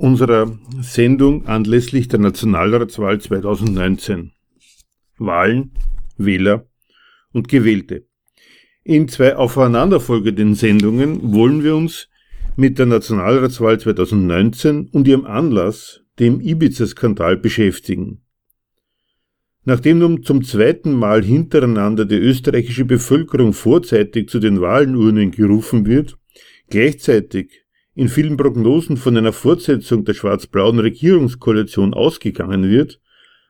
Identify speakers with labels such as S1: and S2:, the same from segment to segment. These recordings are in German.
S1: unserer Sendung anlässlich der Nationalratswahl 2019. Wahlen, Wähler und Gewählte. In zwei aufeinanderfolgenden Sendungen wollen wir uns mit der Nationalratswahl 2019 und ihrem Anlass, dem Ibiza-Skandal, beschäftigen. Nachdem nun zum zweiten Mal hintereinander die österreichische Bevölkerung vorzeitig zu den Wahlenurnen gerufen wird, gleichzeitig in vielen Prognosen von einer Fortsetzung der schwarz-blauen Regierungskoalition ausgegangen wird,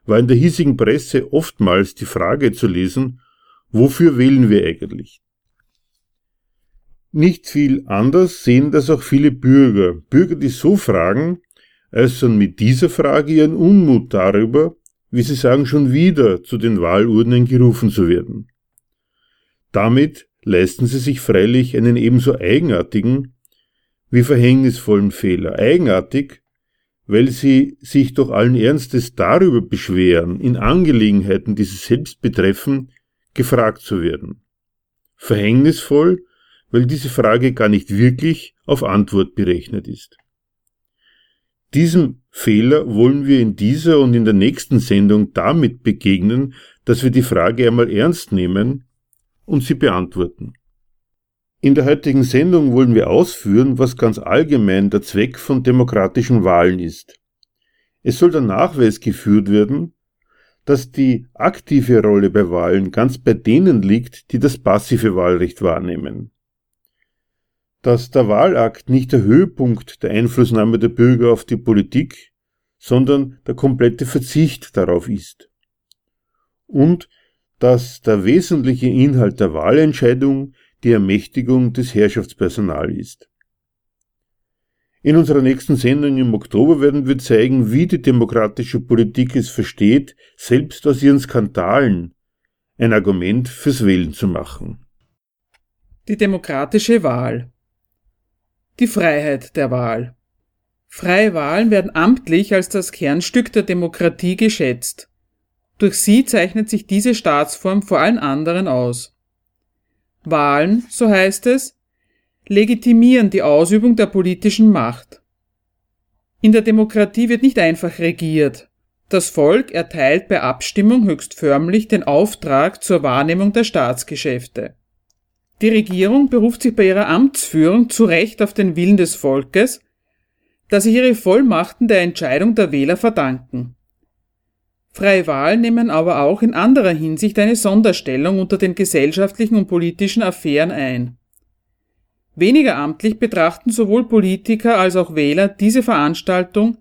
S1: war in der hiesigen Presse oftmals die Frage zu lesen, wofür wählen wir eigentlich? Nicht viel anders sehen das auch viele Bürger, Bürger, die so fragen, äußern mit dieser Frage ihren Unmut darüber, wie sie sagen, schon wieder zu den Wahlurnen gerufen zu werden. Damit leisten sie sich freilich einen ebenso eigenartigen wie verhängnisvollen Fehler. Eigenartig, weil sie sich doch allen Ernstes darüber beschweren, in Angelegenheiten, die sie selbst betreffen, gefragt zu werden. Verhängnisvoll, weil diese Frage gar nicht wirklich auf Antwort berechnet ist. Diesem Fehler wollen wir in dieser und in der nächsten Sendung damit begegnen, dass wir die Frage einmal ernst nehmen und sie beantworten. In der heutigen Sendung wollen wir ausführen, was ganz allgemein der Zweck von demokratischen Wahlen ist. Es soll der Nachweis geführt werden, dass die aktive Rolle bei Wahlen ganz bei denen liegt, die das passive Wahlrecht wahrnehmen. Dass der Wahlakt nicht der Höhepunkt der Einflussnahme der Bürger auf die Politik, sondern der komplette Verzicht darauf ist. Und dass der wesentliche Inhalt der Wahlentscheidung die Ermächtigung des Herrschaftspersonals ist. In unserer nächsten Sendung im Oktober werden wir zeigen, wie die demokratische Politik es versteht, selbst aus ihren Skandalen ein Argument fürs Wählen zu machen.
S2: Die demokratische Wahl. Die Freiheit der Wahl. Freie Wahlen werden amtlich als das Kernstück der Demokratie geschätzt. Durch sie zeichnet sich diese Staatsform vor allen anderen aus. Wahlen, so heißt es, legitimieren die Ausübung der politischen Macht. In der Demokratie wird nicht einfach regiert. Das Volk erteilt bei Abstimmung höchst förmlich den Auftrag zur Wahrnehmung der Staatsgeschäfte. Die Regierung beruft sich bei ihrer Amtsführung zu Recht auf den Willen des Volkes, da sich ihre Vollmachten der Entscheidung der Wähler verdanken. Freie Wahlen nehmen aber auch in anderer Hinsicht eine Sonderstellung unter den gesellschaftlichen und politischen Affären ein. Weniger amtlich betrachten sowohl Politiker als auch Wähler diese Veranstaltung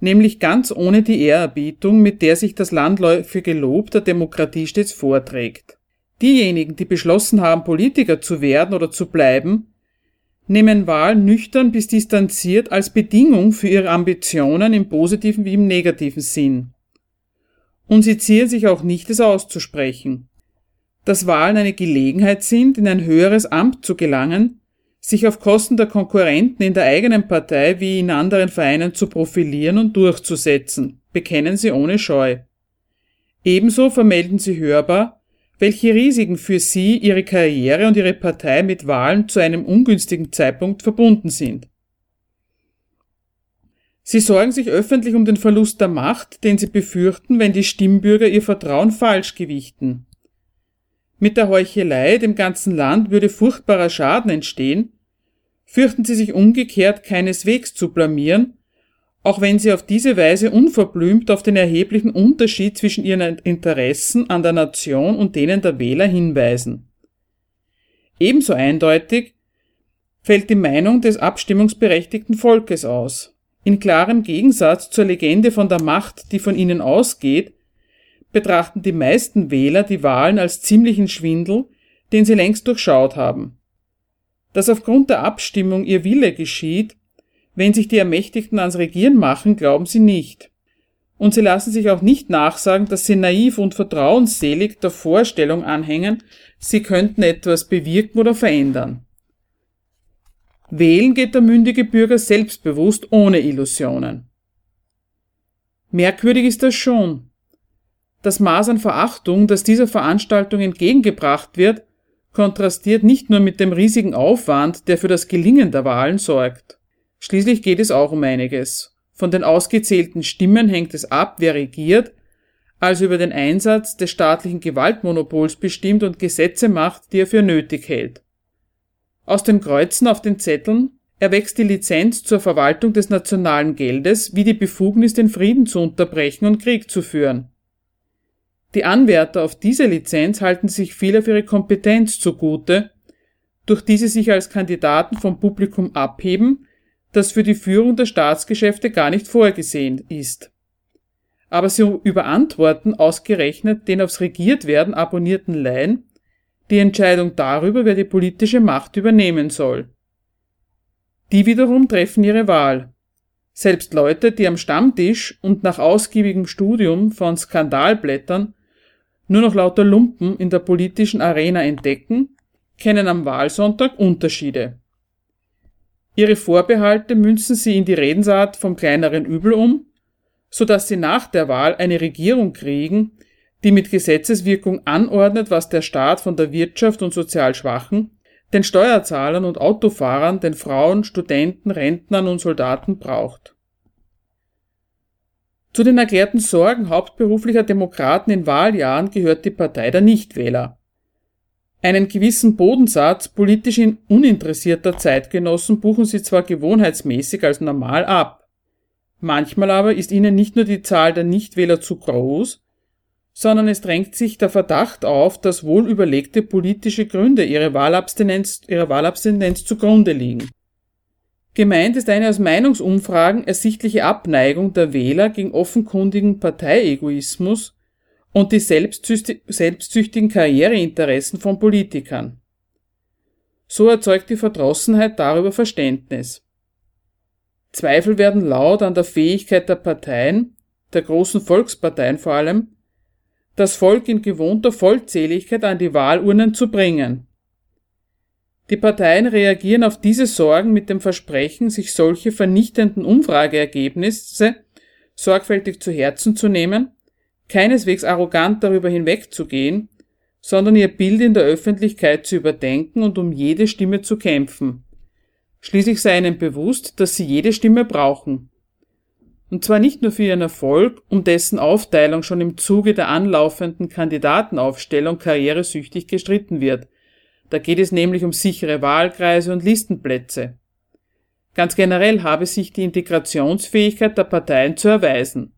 S2: nämlich ganz ohne die Ehrerbietung, mit der sich das landläufige Lob der Demokratie stets vorträgt. Diejenigen, die beschlossen haben, Politiker zu werden oder zu bleiben, nehmen Wahlen nüchtern bis distanziert als Bedingung für ihre Ambitionen im positiven wie im negativen Sinn und sie zieren sich auch nicht, es auszusprechen. Dass Wahlen eine Gelegenheit sind, in ein höheres Amt zu gelangen, sich auf Kosten der Konkurrenten in der eigenen Partei wie in anderen Vereinen zu profilieren und durchzusetzen, bekennen sie ohne Scheu. Ebenso vermelden sie hörbar, welche Risiken für sie, ihre Karriere und ihre Partei mit Wahlen zu einem ungünstigen Zeitpunkt verbunden sind. Sie sorgen sich öffentlich um den Verlust der Macht, den sie befürchten, wenn die Stimmbürger ihr Vertrauen falsch gewichten. Mit der Heuchelei dem ganzen Land würde furchtbarer Schaden entstehen, fürchten sie sich umgekehrt keineswegs zu blamieren, auch wenn sie auf diese Weise unverblümt auf den erheblichen Unterschied zwischen ihren Interessen an der Nation und denen der Wähler hinweisen. Ebenso eindeutig fällt die Meinung des abstimmungsberechtigten Volkes aus. In klarem Gegensatz zur Legende von der Macht, die von ihnen ausgeht, betrachten die meisten Wähler die Wahlen als ziemlichen Schwindel, den sie längst durchschaut haben. Dass aufgrund der Abstimmung ihr Wille geschieht, wenn sich die Ermächtigten ans Regieren machen, glauben sie nicht. Und sie lassen sich auch nicht nachsagen, dass sie naiv und vertrauensselig der Vorstellung anhängen, sie könnten etwas bewirken oder verändern. Wählen geht der mündige Bürger selbstbewusst ohne Illusionen. Merkwürdig ist das schon. Das Maß an Verachtung, das dieser Veranstaltung entgegengebracht wird, kontrastiert nicht nur mit dem riesigen Aufwand, der für das Gelingen der Wahlen sorgt. Schließlich geht es auch um einiges. Von den ausgezählten Stimmen hängt es ab, wer regiert, also über den Einsatz des staatlichen Gewaltmonopols bestimmt und Gesetze macht, die er für nötig hält. Aus den Kreuzen auf den Zetteln erwächst die Lizenz zur Verwaltung des nationalen Geldes wie die Befugnis, den Frieden zu unterbrechen und Krieg zu führen. Die Anwärter auf diese Lizenz halten sich viel auf ihre Kompetenz zugute, durch die sie sich als Kandidaten vom Publikum abheben, das für die Führung der Staatsgeschäfte gar nicht vorgesehen ist. Aber sie überantworten ausgerechnet den aufs Regiertwerden abonnierten Laien die Entscheidung darüber, wer die politische Macht übernehmen soll. Die wiederum treffen ihre Wahl. Selbst Leute, die am Stammtisch und nach ausgiebigem Studium von Skandalblättern nur noch lauter Lumpen in der politischen Arena entdecken, kennen am Wahlsonntag Unterschiede. Ihre Vorbehalte münzen sie in die Redensart vom kleineren Übel um, so dass sie nach der Wahl eine Regierung kriegen, die mit Gesetzeswirkung anordnet, was der Staat von der Wirtschaft und sozial Schwachen, den Steuerzahlern und Autofahrern, den Frauen, Studenten, Rentnern und Soldaten braucht. Zu den erklärten Sorgen hauptberuflicher Demokraten in Wahljahren gehört die Partei der Nichtwähler. Einen gewissen Bodensatz politisch uninteressierter Zeitgenossen buchen sie zwar gewohnheitsmäßig als normal ab. Manchmal aber ist ihnen nicht nur die Zahl der Nichtwähler zu groß, sondern es drängt sich der Verdacht auf, dass wohl überlegte politische Gründe ihrer Wahlabstinenz, ihrer Wahlabstinenz zugrunde liegen. Gemeint ist eine aus Meinungsumfragen ersichtliche Abneigung der Wähler gegen offenkundigen Parteiegoismus und die selbstsüchtigen Karriereinteressen von Politikern. So erzeugt die Verdrossenheit darüber Verständnis. Zweifel werden laut an der Fähigkeit der Parteien, der großen Volksparteien vor allem, das Volk in gewohnter Vollzähligkeit an die Wahlurnen zu bringen. Die Parteien reagieren auf diese Sorgen mit dem Versprechen, sich solche vernichtenden Umfrageergebnisse sorgfältig zu Herzen zu nehmen, keineswegs arrogant darüber hinwegzugehen, sondern ihr Bild in der Öffentlichkeit zu überdenken und um jede Stimme zu kämpfen. Schließlich sei ihnen bewusst, dass sie jede Stimme brauchen. Und zwar nicht nur für ihren Erfolg, um dessen Aufteilung schon im Zuge der anlaufenden Kandidatenaufstellung karrieresüchtig gestritten wird, da geht es nämlich um sichere Wahlkreise und Listenplätze. Ganz generell habe sich die Integrationsfähigkeit der Parteien zu erweisen.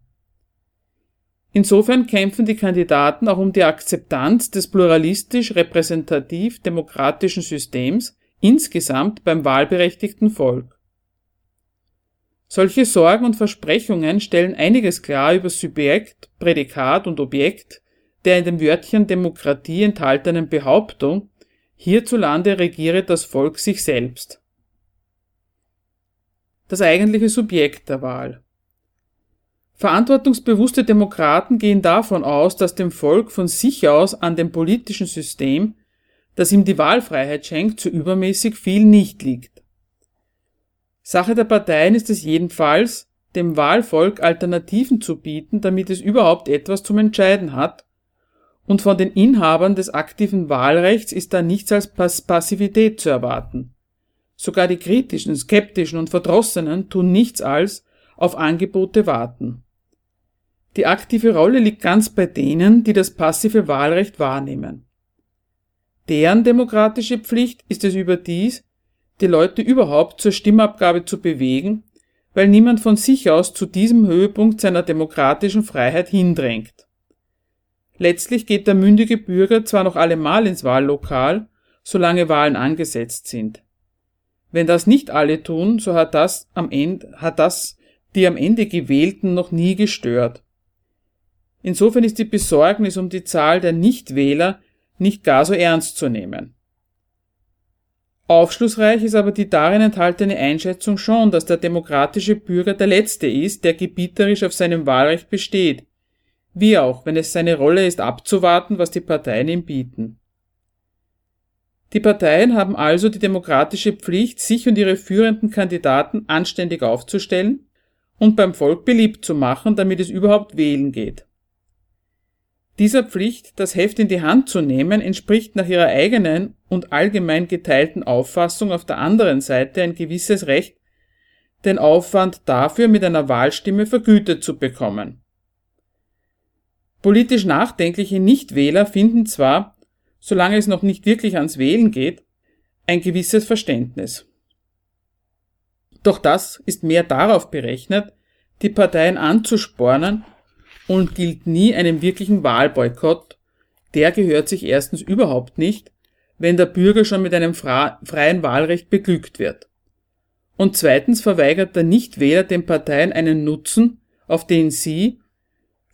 S2: Insofern kämpfen die Kandidaten auch um die Akzeptanz des pluralistisch-repräsentativ-demokratischen Systems insgesamt beim wahlberechtigten Volk. Solche Sorgen und Versprechungen stellen einiges klar über Subjekt, Prädikat und Objekt der in dem Wörtchen Demokratie enthaltenen Behauptung, Hierzulande regiere das Volk sich selbst. Das eigentliche Subjekt der Wahl. Verantwortungsbewusste Demokraten gehen davon aus, dass dem Volk von sich aus an dem politischen System, das ihm die Wahlfreiheit schenkt, zu übermäßig viel nicht liegt. Sache der Parteien ist es jedenfalls, dem Wahlvolk Alternativen zu bieten, damit es überhaupt etwas zum Entscheiden hat und von den Inhabern des aktiven Wahlrechts ist da nichts als Pass Passivität zu erwarten. Sogar die kritischen, skeptischen und Verdrossenen tun nichts als auf Angebote warten. Die aktive Rolle liegt ganz bei denen, die das passive Wahlrecht wahrnehmen. Deren demokratische Pflicht ist es überdies, die Leute überhaupt zur Stimmabgabe zu bewegen, weil niemand von sich aus zu diesem Höhepunkt seiner demokratischen Freiheit hindrängt. Letztlich geht der mündige Bürger zwar noch allemal ins Wahllokal, solange Wahlen angesetzt sind. Wenn das nicht alle tun, so hat das am Ende, hat das die am Ende Gewählten noch nie gestört. Insofern ist die Besorgnis um die Zahl der Nichtwähler nicht gar so ernst zu nehmen. Aufschlussreich ist aber die darin enthaltene Einschätzung schon, dass der demokratische Bürger der Letzte ist, der gebieterisch auf seinem Wahlrecht besteht, wie auch, wenn es seine Rolle ist, abzuwarten, was die Parteien ihm bieten. Die Parteien haben also die demokratische Pflicht, sich und ihre führenden Kandidaten anständig aufzustellen und beim Volk beliebt zu machen, damit es überhaupt wählen geht. Dieser Pflicht, das Heft in die Hand zu nehmen, entspricht nach ihrer eigenen und allgemein geteilten Auffassung auf der anderen Seite ein gewisses Recht, den Aufwand dafür mit einer Wahlstimme vergütet zu bekommen. Politisch nachdenkliche Nichtwähler finden zwar, solange es noch nicht wirklich ans Wählen geht, ein gewisses Verständnis. Doch das ist mehr darauf berechnet, die Parteien anzuspornen, und gilt nie einem wirklichen Wahlboykott. Der gehört sich erstens überhaupt nicht, wenn der Bürger schon mit einem freien Wahlrecht beglückt wird. Und zweitens verweigert der Nichtwähler den Parteien einen Nutzen, auf den sie,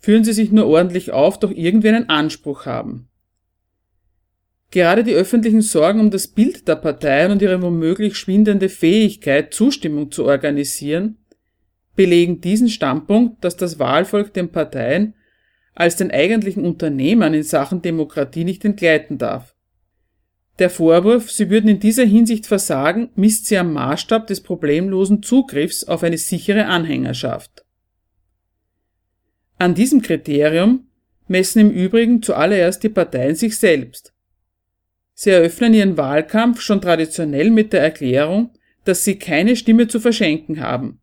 S2: führen sie sich nur ordentlich auf, doch irgendwie einen Anspruch haben. Gerade die öffentlichen Sorgen um das Bild der Parteien und ihre womöglich schwindende Fähigkeit, Zustimmung zu organisieren, belegen diesen Standpunkt, dass das Wahlvolk den Parteien als den eigentlichen Unternehmern in Sachen Demokratie nicht entgleiten darf. Der Vorwurf, sie würden in dieser Hinsicht versagen, misst sie am Maßstab des problemlosen Zugriffs auf eine sichere Anhängerschaft. An diesem Kriterium messen im Übrigen zuallererst die Parteien sich selbst. Sie eröffnen ihren Wahlkampf schon traditionell mit der Erklärung, dass sie keine Stimme zu verschenken haben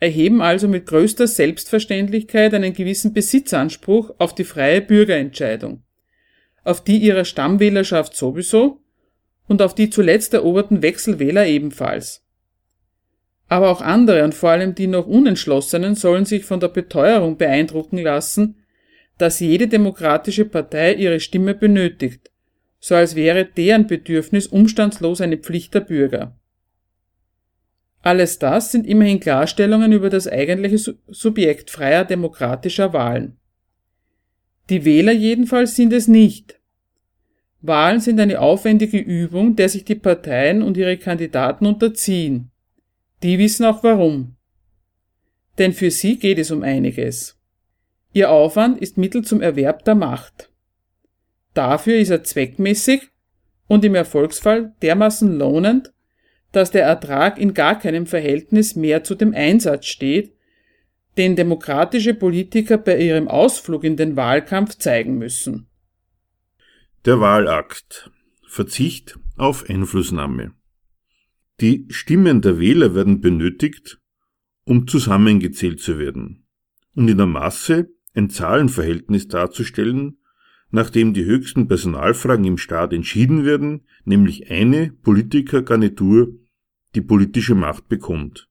S2: erheben also mit größter Selbstverständlichkeit einen gewissen Besitzanspruch auf die freie Bürgerentscheidung, auf die ihrer Stammwählerschaft sowieso und auf die zuletzt eroberten Wechselwähler ebenfalls. Aber auch andere und vor allem die noch Unentschlossenen sollen sich von der Beteuerung beeindrucken lassen, dass jede demokratische Partei ihre Stimme benötigt, so als wäre deren Bedürfnis umstandslos eine Pflicht der Bürger. Alles das sind immerhin Klarstellungen über das eigentliche Subjekt freier demokratischer Wahlen. Die Wähler jedenfalls sind es nicht. Wahlen sind eine aufwendige Übung, der sich die Parteien und ihre Kandidaten unterziehen. Die wissen auch warum. Denn für sie geht es um einiges. Ihr Aufwand ist Mittel zum Erwerb der Macht. Dafür ist er zweckmäßig und im Erfolgsfall dermaßen lohnend, dass der Ertrag in gar keinem Verhältnis mehr zu dem Einsatz steht, den demokratische Politiker bei ihrem Ausflug in den Wahlkampf zeigen müssen.
S1: Der Wahlakt. Verzicht auf Einflussnahme. Die Stimmen der Wähler werden benötigt, um zusammengezählt zu werden und in der Masse ein Zahlenverhältnis darzustellen, nachdem die höchsten Personalfragen im Staat entschieden werden, nämlich eine Politikergarnitur die politische Macht bekommt.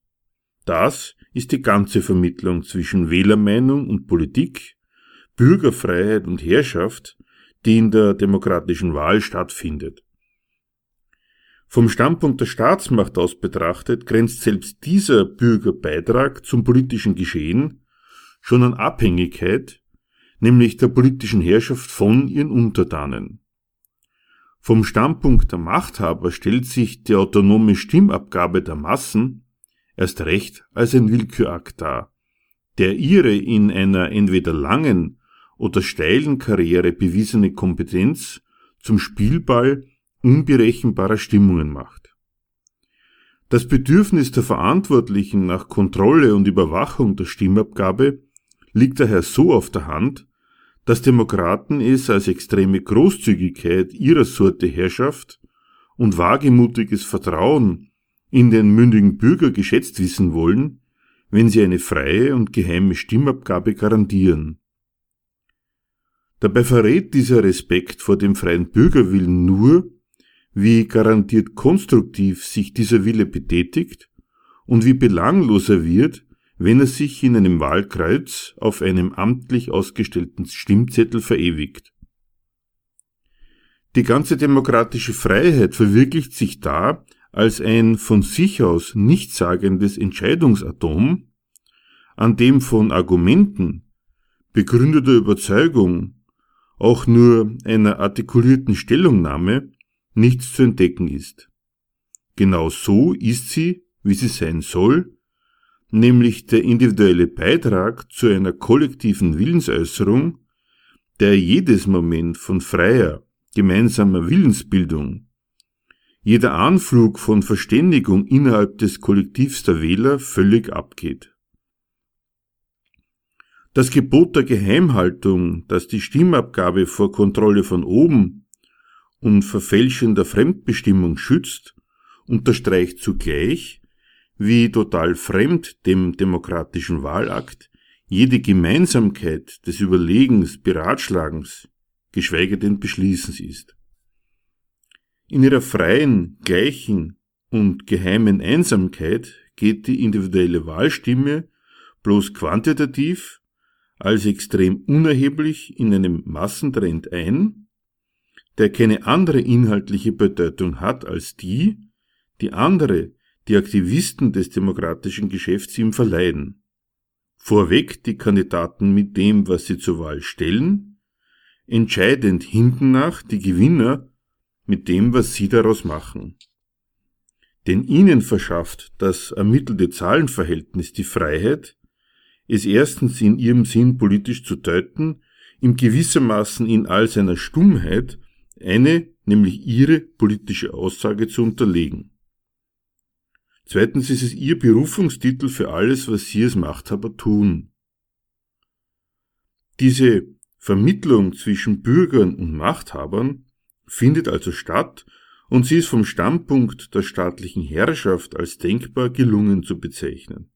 S1: Das ist die ganze Vermittlung zwischen Wählermeinung und Politik, Bürgerfreiheit und Herrschaft, die in der demokratischen Wahl stattfindet. Vom Standpunkt der Staatsmacht aus betrachtet grenzt selbst dieser Bürgerbeitrag zum politischen Geschehen schon an Abhängigkeit, nämlich der politischen Herrschaft von ihren Untertanen. Vom Standpunkt der Machthaber stellt sich die autonome Stimmabgabe der Massen erst recht als ein Willkürakt dar, der ihre in einer entweder langen oder steilen Karriere bewiesene Kompetenz zum Spielball unberechenbarer Stimmungen macht. Das Bedürfnis der Verantwortlichen nach Kontrolle und Überwachung der Stimmabgabe liegt daher so auf der Hand, dass Demokraten es als extreme Großzügigkeit ihrer Sorte Herrschaft und wagemutiges Vertrauen in den mündigen Bürger geschätzt wissen wollen, wenn sie eine freie und geheime Stimmabgabe garantieren. Dabei verrät dieser Respekt vor dem freien Bürgerwillen nur, wie garantiert konstruktiv sich dieser Wille betätigt und wie belanglos er wird, wenn er sich in einem Wahlkreuz auf einem amtlich ausgestellten Stimmzettel verewigt. Die ganze demokratische Freiheit verwirklicht sich da als ein von sich aus nichtssagendes Entscheidungsatom, an dem von Argumenten, begründeter Überzeugung, auch nur einer artikulierten Stellungnahme nichts zu entdecken ist. Genau so ist sie, wie sie sein soll, nämlich der individuelle Beitrag zu einer kollektiven Willensäußerung, der jedes Moment von freier, gemeinsamer Willensbildung, jeder Anflug von Verständigung innerhalb des Kollektivs der Wähler völlig abgeht. Das Gebot der Geheimhaltung, das die Stimmabgabe vor Kontrolle von oben und verfälschender Fremdbestimmung schützt, unterstreicht zugleich, wie total fremd dem demokratischen Wahlakt jede Gemeinsamkeit des Überlegens, Beratschlagens, geschweige denn Beschließens ist. In ihrer freien, gleichen und geheimen Einsamkeit geht die individuelle Wahlstimme bloß quantitativ als extrem unerheblich in einem Massentrend ein, der keine andere inhaltliche Bedeutung hat als die, die andere, die Aktivisten des demokratischen Geschäfts ihm verleihen. Vorweg die Kandidaten mit dem, was sie zur Wahl stellen, entscheidend hinten nach die Gewinner mit dem, was sie daraus machen. Denn ihnen verschafft das ermittelte Zahlenverhältnis die Freiheit, es erstens in ihrem Sinn politisch zu deuten, ihm gewissermaßen in all seiner Stummheit eine, nämlich ihre politische Aussage zu unterlegen. Zweitens ist es ihr Berufungstitel für alles, was sie als Machthaber tun. Diese Vermittlung zwischen Bürgern und Machthabern findet also statt und sie ist vom Standpunkt der staatlichen Herrschaft als denkbar gelungen zu bezeichnen.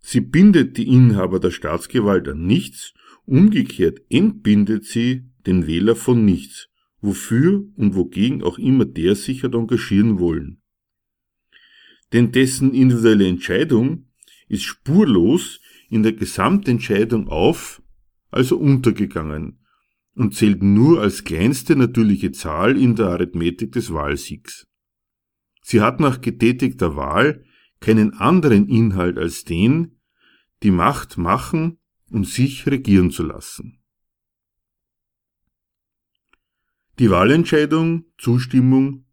S1: Sie bindet die Inhaber der Staatsgewalt an nichts, umgekehrt entbindet sie den Wähler von nichts, wofür und wogegen auch immer der sich hat engagieren wollen denn dessen individuelle Entscheidung ist spurlos in der Gesamtentscheidung auf, also untergegangen und zählt nur als kleinste natürliche Zahl in der Arithmetik des Wahlsiegs. Sie hat nach getätigter Wahl keinen anderen Inhalt als den, die Macht machen und sich regieren zu lassen. Die Wahlentscheidung, Zustimmung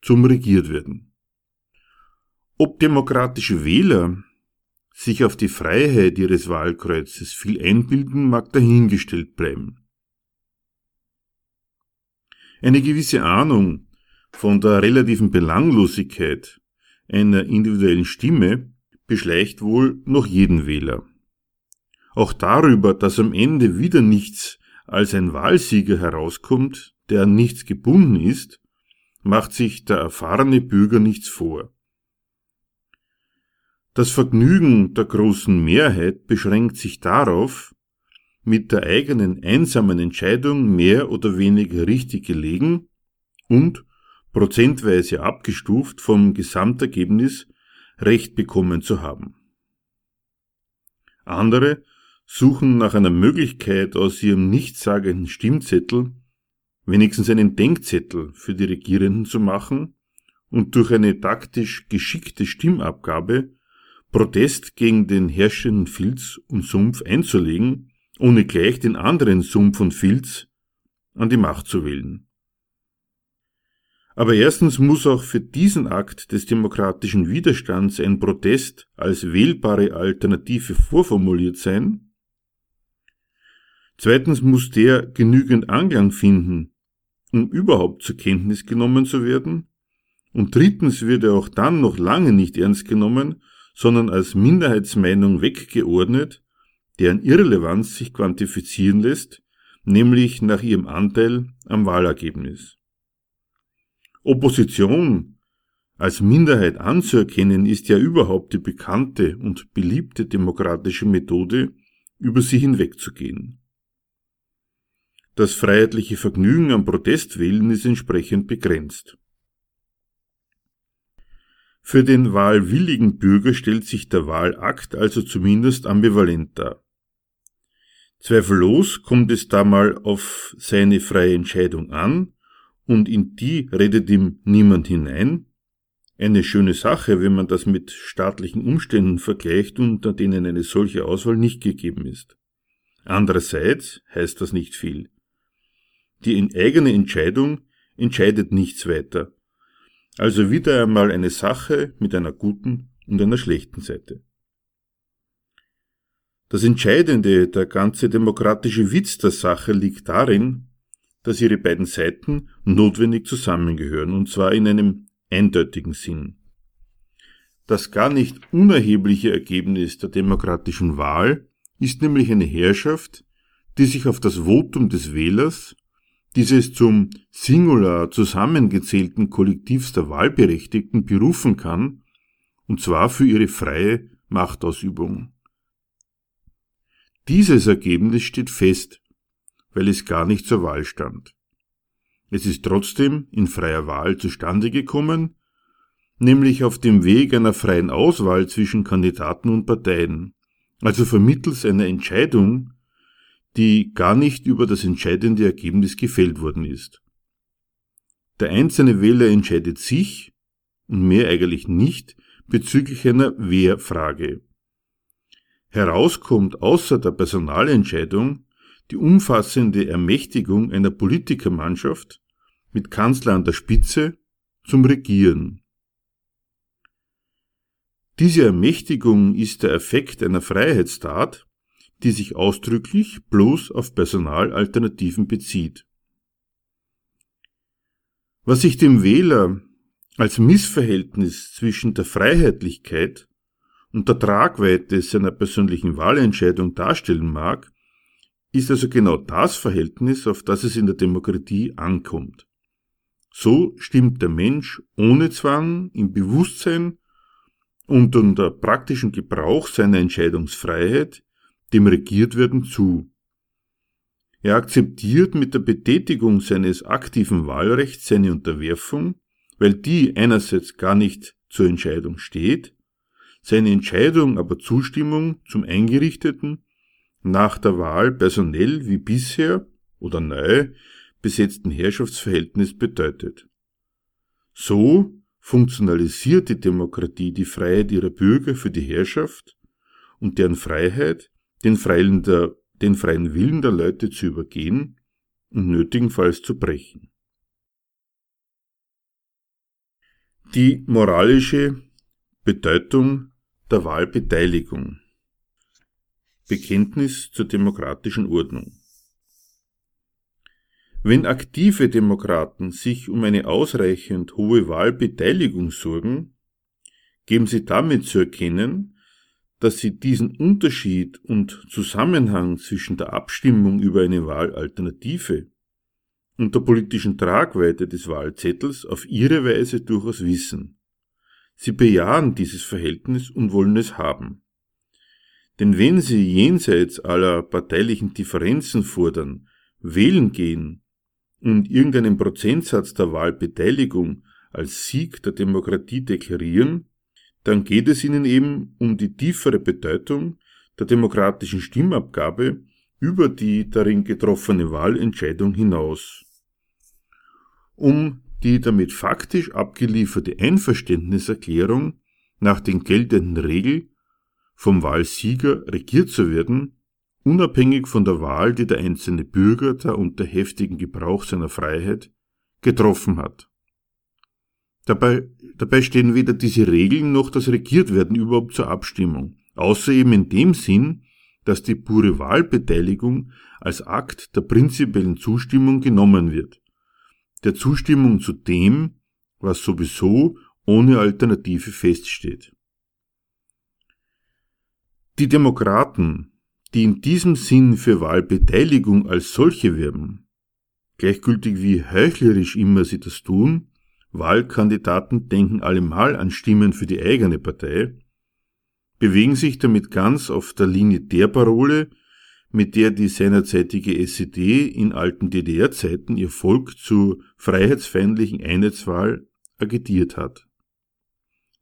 S1: zum Regiertwerden. Ob demokratische Wähler sich auf die Freiheit ihres Wahlkreuzes viel einbilden, mag dahingestellt bleiben. Eine gewisse Ahnung von der relativen Belanglosigkeit einer individuellen Stimme beschleicht wohl noch jeden Wähler. Auch darüber, dass am Ende wieder nichts als ein Wahlsieger herauskommt, der an nichts gebunden ist, macht sich der erfahrene Bürger nichts vor. Das Vergnügen der großen Mehrheit beschränkt sich darauf, mit der eigenen einsamen Entscheidung mehr oder weniger richtig gelegen und prozentweise abgestuft vom Gesamtergebnis Recht bekommen zu haben. Andere suchen nach einer Möglichkeit aus ihrem nichtssagenden Stimmzettel wenigstens einen Denkzettel für die Regierenden zu machen und durch eine taktisch geschickte Stimmabgabe Protest gegen den herrschenden Filz und Sumpf einzulegen, ohne gleich den anderen Sumpf und Filz an die Macht zu wählen. Aber erstens muss auch für diesen Akt des demokratischen Widerstands ein Protest als wählbare Alternative vorformuliert sein. Zweitens muss der genügend Anklang finden, um überhaupt zur Kenntnis genommen zu werden. Und drittens wird er auch dann noch lange nicht ernst genommen, sondern als Minderheitsmeinung weggeordnet, deren Irrelevanz sich quantifizieren lässt, nämlich nach ihrem Anteil am Wahlergebnis. Opposition als Minderheit anzuerkennen ist ja überhaupt die bekannte und beliebte demokratische Methode, über sie hinwegzugehen. Das freiheitliche Vergnügen am Protestwählen ist entsprechend begrenzt. Für den wahlwilligen Bürger stellt sich der Wahlakt also zumindest ambivalent dar. Zweifellos kommt es da mal auf seine freie Entscheidung an, und in die redet ihm niemand hinein. Eine schöne Sache, wenn man das mit staatlichen Umständen vergleicht, unter denen eine solche Auswahl nicht gegeben ist. Andererseits heißt das nicht viel. Die eigene Entscheidung entscheidet nichts weiter, Also wieder einmal eine Sache mit einer guten und einer schlechten Seite. Das Entscheidende, der ganze demokratische Witz der Sache liegt darin, dass ihre beiden Seiten notwendig zusammengehören, und zwar in einem eindeutigen Sinn. Das gar nicht unerhebliche Ergebnis der demokratischen Wahl ist nämlich eine Herrschaft, die sich auf das Votum des Wählers, dieses zum Singular zusammengezählten Kollektivs der Wahlberechtigten berufen kann, und zwar für ihre freie Machtausübung. Dieses Ergebnis steht fest, weil es gar nicht zur Wahl stand. Es ist trotzdem in freier Wahl zustande gekommen, nämlich auf dem Weg einer freien Auswahl zwischen Kandidaten und Parteien, also vermittels einer Entscheidung, die gar nicht über das entscheidende Ergebnis gefällt worden ist. Der einzelne Wähler entscheidet sich, und mehr eigentlich nicht, bezüglich einer Wehrfrage. Herauskommt außer der Personalentscheidung die umfassende Ermächtigung einer Politikermannschaft mit Kanzler an der Spitze zum Regieren. Diese Ermächtigung ist der Effekt einer Freiheitstat, die sich ausdrücklich bloß auf Personalalternativen bezieht. Was sich dem Wähler als Missverhältnis zwischen der Freiheitlichkeit und der Tragweite seiner persönlichen Wahlentscheidung darstellen mag, ist also genau das Verhältnis, auf das es in der Demokratie ankommt. So stimmt der Mensch ohne Zwang im Bewusstsein und unter praktischen Gebrauch seiner Entscheidungsfreiheit dem regiert werden zu. Er akzeptiert mit der Betätigung seines aktiven Wahlrechts seine Unterwerfung, weil die einerseits gar nicht zur Entscheidung steht, seine Entscheidung aber Zustimmung zum eingerichteten nach der Wahl personell wie bisher oder neu besetzten Herrschaftsverhältnis bedeutet. So funktionalisiert die Demokratie die Freiheit ihrer Bürger für die Herrschaft und deren Freiheit, den freien, der, den freien Willen der Leute zu übergehen und nötigenfalls zu brechen. Die moralische Bedeutung der Wahlbeteiligung Bekenntnis zur demokratischen Ordnung. Wenn aktive Demokraten sich um eine ausreichend hohe Wahlbeteiligung sorgen, geben sie damit zu erkennen, dass sie diesen Unterschied und Zusammenhang zwischen der Abstimmung über eine Wahlalternative und der politischen Tragweite des Wahlzettels auf ihre Weise durchaus wissen. Sie bejahen dieses Verhältnis und wollen es haben. Denn wenn sie jenseits aller parteilichen Differenzen fordern, wählen gehen und irgendeinen Prozentsatz der Wahlbeteiligung als Sieg der Demokratie deklarieren, dann geht es ihnen eben um die tiefere Bedeutung der demokratischen Stimmabgabe über die darin getroffene Wahlentscheidung hinaus. Um die damit faktisch abgelieferte Einverständniserklärung nach den geltenden Regeln vom Wahlsieger regiert zu werden, unabhängig von der Wahl, die der einzelne Bürger da unter heftigen Gebrauch seiner Freiheit getroffen hat. Dabei, dabei stehen weder diese Regeln noch das Regiertwerden überhaupt zur Abstimmung, außer eben in dem Sinn, dass die pure Wahlbeteiligung als Akt der prinzipiellen Zustimmung genommen wird, der Zustimmung zu dem, was sowieso ohne Alternative feststeht. Die Demokraten, die in diesem Sinn für Wahlbeteiligung als solche werben, gleichgültig wie heuchlerisch immer sie das tun, Wahlkandidaten denken allemal an Stimmen für die eigene Partei, bewegen sich damit ganz auf der Linie der Parole, mit der die seinerzeitige SED in alten DDR-Zeiten ihr Volk zur freiheitsfeindlichen Einheitswahl agitiert hat.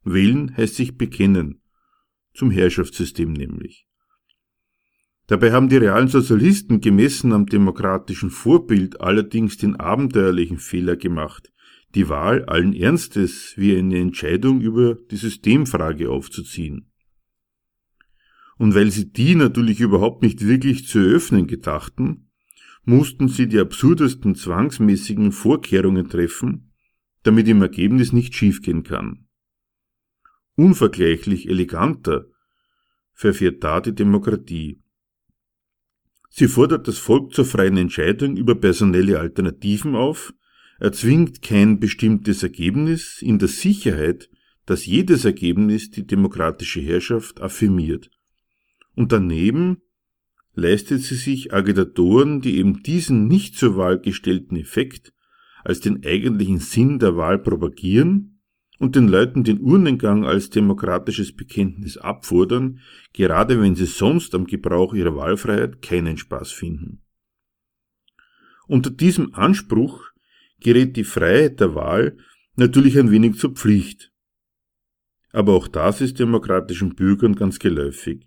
S1: Wählen heißt sich bekennen, zum Herrschaftssystem nämlich. Dabei haben die realen Sozialisten gemessen am demokratischen Vorbild allerdings den abenteuerlichen Fehler gemacht, die Wahl allen Ernstes wie eine Entscheidung über die Systemfrage aufzuziehen. Und weil sie die natürlich überhaupt nicht wirklich zu eröffnen gedachten, mussten sie die absurdesten zwangsmäßigen Vorkehrungen treffen, damit im Ergebnis nicht schiefgehen kann. Unvergleichlich eleganter verfährt da die Demokratie. Sie fordert das Volk zur freien Entscheidung über personelle Alternativen auf, erzwingt kein bestimmtes Ergebnis in der Sicherheit, dass jedes Ergebnis die demokratische Herrschaft affirmiert. Und daneben leistet sie sich Agitatoren, die eben diesen nicht zur Wahl gestellten Effekt als den eigentlichen Sinn der Wahl propagieren und den Leuten den Urnengang als demokratisches Bekenntnis abfordern, gerade wenn sie sonst am Gebrauch ihrer Wahlfreiheit keinen Spaß finden. Unter diesem Anspruch gerät die Freiheit der Wahl natürlich ein wenig zur Pflicht. Aber auch das ist demokratischen Bürgern ganz geläufig.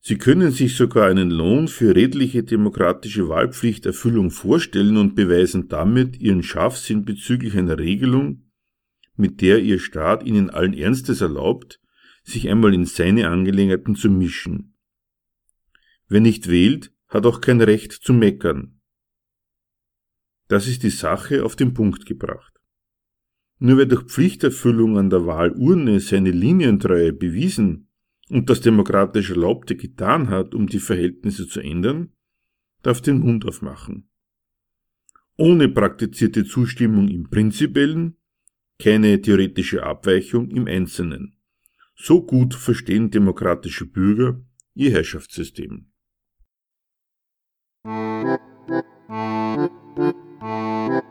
S1: Sie können sich sogar einen Lohn für redliche demokratische Wahlpflichterfüllung vorstellen und beweisen damit ihren Scharfsinn bezüglich einer Regelung, mit der ihr Staat ihnen allen Ernstes erlaubt, sich einmal in seine Angelegenheiten zu mischen. Wer nicht wählt, hat auch kein Recht zu meckern. Das ist die Sache auf den Punkt gebracht. Nur wer durch Pflichterfüllung an der Wahlurne seine Linientreue bewiesen und das demokratisch Erlaubte getan hat, um die Verhältnisse zu ändern, darf den Mund aufmachen. Ohne praktizierte Zustimmung im Prinzipiellen, keine theoretische Abweichung im Einzelnen. So gut verstehen demokratische Bürger ihr Herrschaftssystem.
S2: Müzik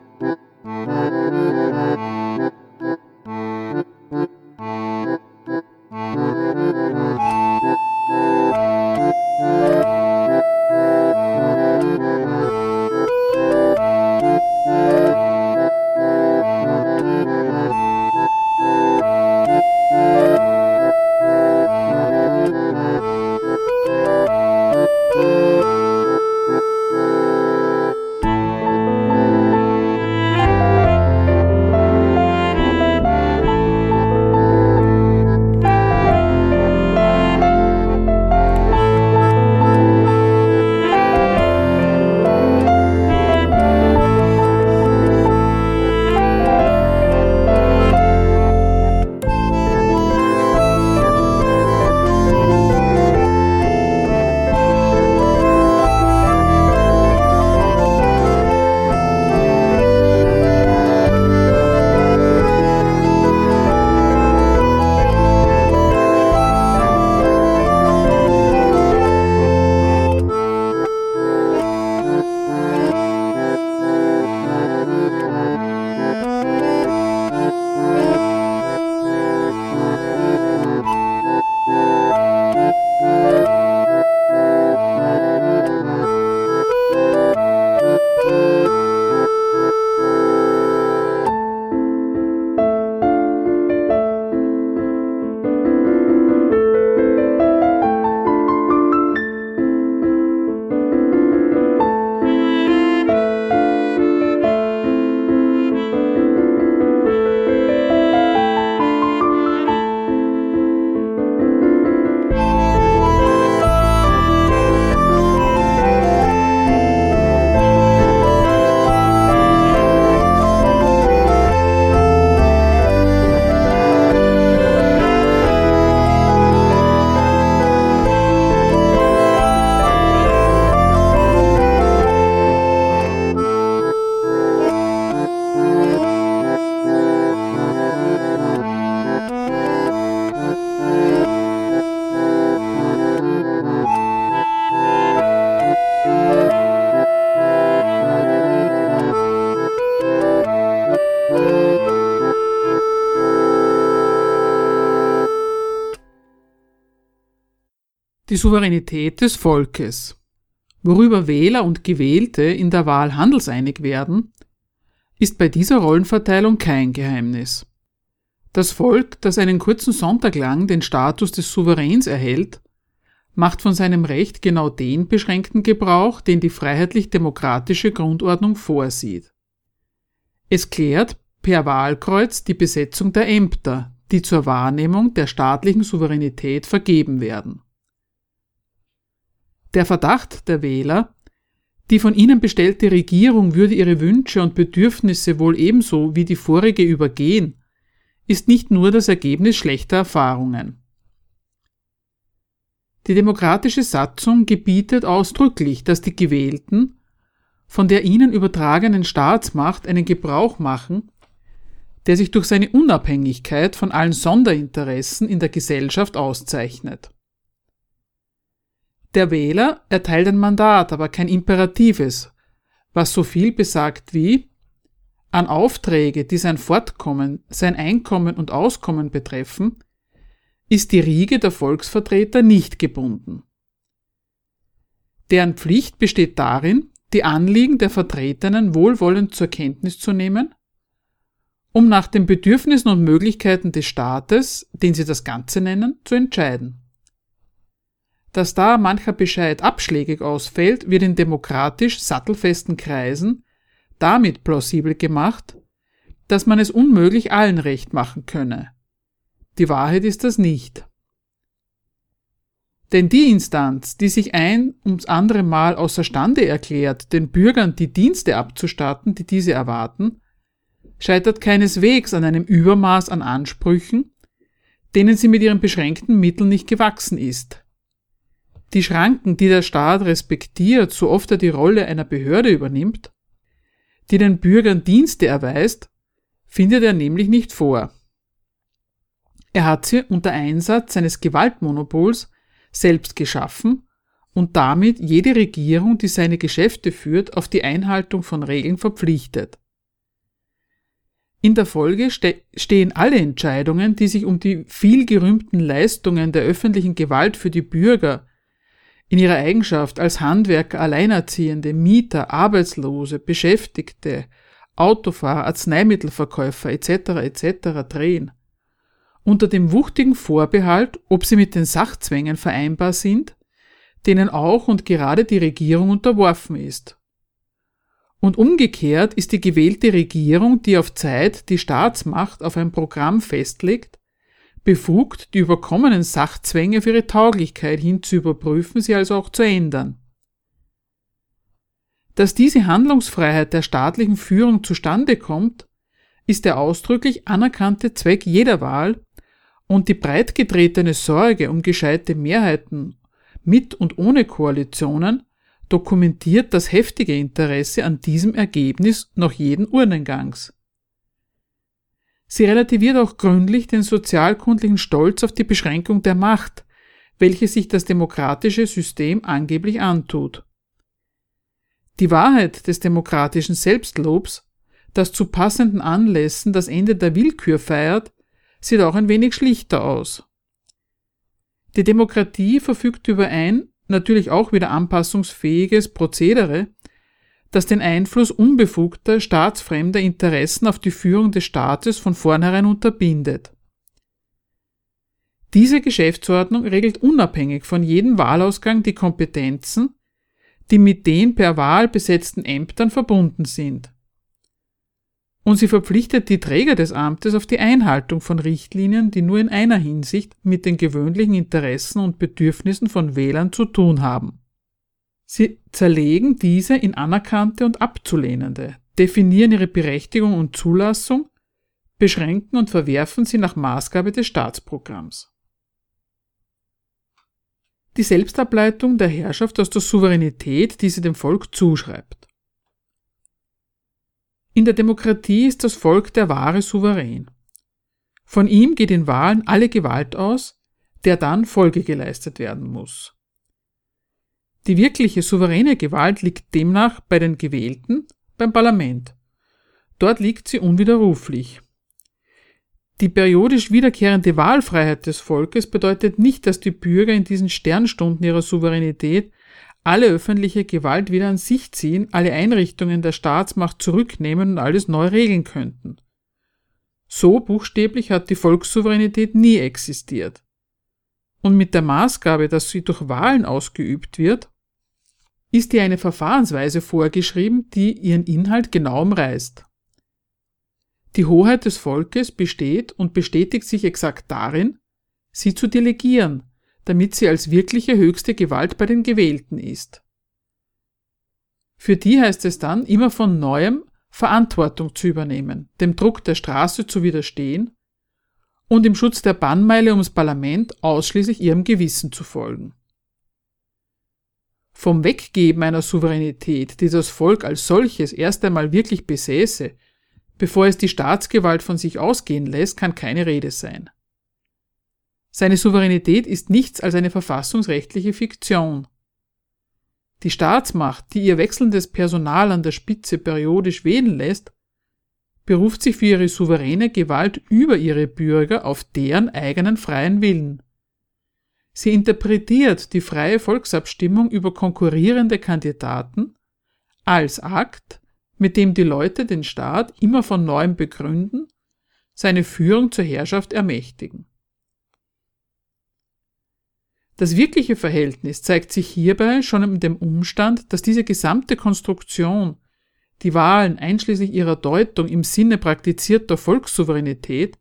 S2: die Souveränität des Volkes. Worüber Wähler und Gewählte in der Wahl handelseinig werden, ist bei dieser Rollenverteilung kein Geheimnis. Das Volk, das einen kurzen Sonntag lang den Status des Souveräns erhält, macht von seinem Recht genau den beschränkten Gebrauch, den die freiheitlich-demokratische Grundordnung vorsieht. Es klärt per Wahlkreuz die Besetzung der Ämter, die zur Wahrnehmung der staatlichen Souveränität vergeben werden. Der Verdacht der Wähler, Die von ihnen bestellte Regierung würde ihre Wünsche und Bedürfnisse wohl ebenso wie die vorige übergehen, ist nicht nur das Ergebnis schlechter Erfahrungen. Die demokratische Satzung gebietet ausdrücklich, dass die Gewählten von der ihnen übertragenen Staatsmacht einen Gebrauch machen, der sich durch seine Unabhängigkeit von allen Sonderinteressen in der Gesellschaft auszeichnet. Der Wähler erteilt ein Mandat, aber kein imperatives, was so viel besagt wie an Aufträge, die sein Fortkommen, sein Einkommen und Auskommen betreffen, ist die Riege der Volksvertreter nicht gebunden. Deren Pflicht besteht darin, die Anliegen der Vertretenen wohlwollend zur Kenntnis zu nehmen, um nach den Bedürfnissen und Möglichkeiten des Staates, den sie das Ganze nennen, zu entscheiden. Dass da mancher Bescheid abschlägig ausfällt, wird in demokratisch sattelfesten Kreisen damit plausibel gemacht, dass man es unmöglich allen recht machen könne. Die Wahrheit ist das nicht. Denn die Instanz, die sich ein ums andere Mal außerstande erklärt, den Bürgern die Dienste abzustatten, die diese erwarten, scheitert keineswegs an einem Übermaß an Ansprüchen, denen sie mit ihren beschränkten Mitteln nicht gewachsen ist. Die Schranken, die der Staat respektiert, so oft er die Rolle einer Behörde übernimmt, die den Bürgern Dienste erweist, findet er nämlich nicht vor. Er hat sie unter Einsatz seines Gewaltmonopols selbst geschaffen und damit jede Regierung, die seine Geschäfte führt, auf die Einhaltung von Regeln verpflichtet. In der Folge ste stehen alle Entscheidungen, die sich um die vielgerühmten Leistungen der öffentlichen Gewalt für die Bürger in ihrer Eigenschaft als Handwerker, Alleinerziehende, Mieter, Arbeitslose, Beschäftigte, Autofahrer, Arzneimittelverkäufer etc. etc. drehen unter dem wuchtigen Vorbehalt, ob sie mit den Sachzwängen vereinbar sind, denen auch und gerade die Regierung unterworfen ist. Und umgekehrt ist die gewählte Regierung, die auf Zeit die Staatsmacht auf ein Programm festlegt, befugt, die überkommenen Sachzwänge für ihre Tauglichkeit hin zu überprüfen, sie also auch zu ändern. Dass diese Handlungsfreiheit der staatlichen Führung zustande kommt, ist der ausdrücklich anerkannte Zweck jeder Wahl und die breitgetretene Sorge um gescheite Mehrheiten mit und ohne Koalitionen dokumentiert das heftige Interesse an diesem Ergebnis noch jeden Urnengangs. Sie relativiert auch gründlich den sozialkundlichen Stolz auf die Beschränkung der Macht, welche sich das demokratische System angeblich antut. Die Wahrheit des demokratischen Selbstlobs, das zu passenden Anlässen das Ende der Willkür feiert, sieht auch ein wenig schlichter aus. Die Demokratie verfügt über ein, natürlich auch wieder anpassungsfähiges Prozedere, das den Einfluss unbefugter, staatsfremder Interessen auf die Führung des Staates von vornherein unterbindet. Diese Geschäftsordnung regelt unabhängig von jedem Wahlausgang die Kompetenzen, die mit den per Wahl besetzten Ämtern verbunden sind und sie verpflichtet die Träger des Amtes auf die Einhaltung von Richtlinien, die nur in einer Hinsicht mit den gewöhnlichen Interessen und Bedürfnissen von Wählern zu tun haben. Sie zerlegen diese in anerkannte und abzulehnende, definieren ihre Berechtigung und Zulassung, beschränken und verwerfen sie nach Maßgabe des Staatsprogramms. Die Selbstableitung der Herrschaft aus der Souveränität, die sie dem Volk zuschreibt. In der Demokratie ist das Volk der wahre Souverän. Von ihm geht in Wahlen alle Gewalt aus, der dann Folge geleistet werden muss. Die wirkliche souveräne Gewalt liegt demnach bei den Gewählten, beim Parlament. Dort liegt sie unwiderruflich. Die periodisch wiederkehrende Wahlfreiheit des Volkes bedeutet nicht, dass die Bürger in diesen Sternstunden ihrer Souveränität alle öffentliche Gewalt wieder an sich ziehen, alle Einrichtungen der Staatsmacht zurücknehmen und alles neu regeln könnten. So buchstäblich hat die Volkssouveränität nie existiert. Und mit der Maßgabe, dass sie durch Wahlen ausgeübt wird, ist ihr eine Verfahrensweise vorgeschrieben, die ihren Inhalt genau umreißt. Die Hoheit des Volkes besteht und bestätigt sich exakt darin, sie zu delegieren, damit sie als wirkliche höchste Gewalt bei den Gewählten ist. Für die heißt es dann, immer von neuem Verantwortung zu übernehmen, dem Druck der Straße zu widerstehen und im Schutz der Bannmeile ums Parlament ausschließlich ihrem Gewissen zu folgen. Vom Weggeben einer Souveränität, die das Volk als solches erst einmal wirklich besäße, bevor es die Staatsgewalt von sich ausgehen lässt, kann keine Rede sein. Seine Souveränität ist nichts als eine verfassungsrechtliche Fiktion. Die Staatsmacht, die ihr wechselndes Personal an der Spitze periodisch wählen lässt, beruft sich für ihre souveräne Gewalt über ihre Bürger auf deren eigenen freien Willen. Sie interpretiert die freie Volksabstimmung über konkurrierende Kandidaten als Akt, mit dem die Leute den Staat immer von neuem begründen, seine Führung zur Herrschaft ermächtigen. Das wirkliche Verhältnis zeigt sich hierbei schon in dem Umstand, dass diese gesamte Konstruktion, die Wahlen einschließlich ihrer Deutung im Sinne praktizierter Volkssouveränität,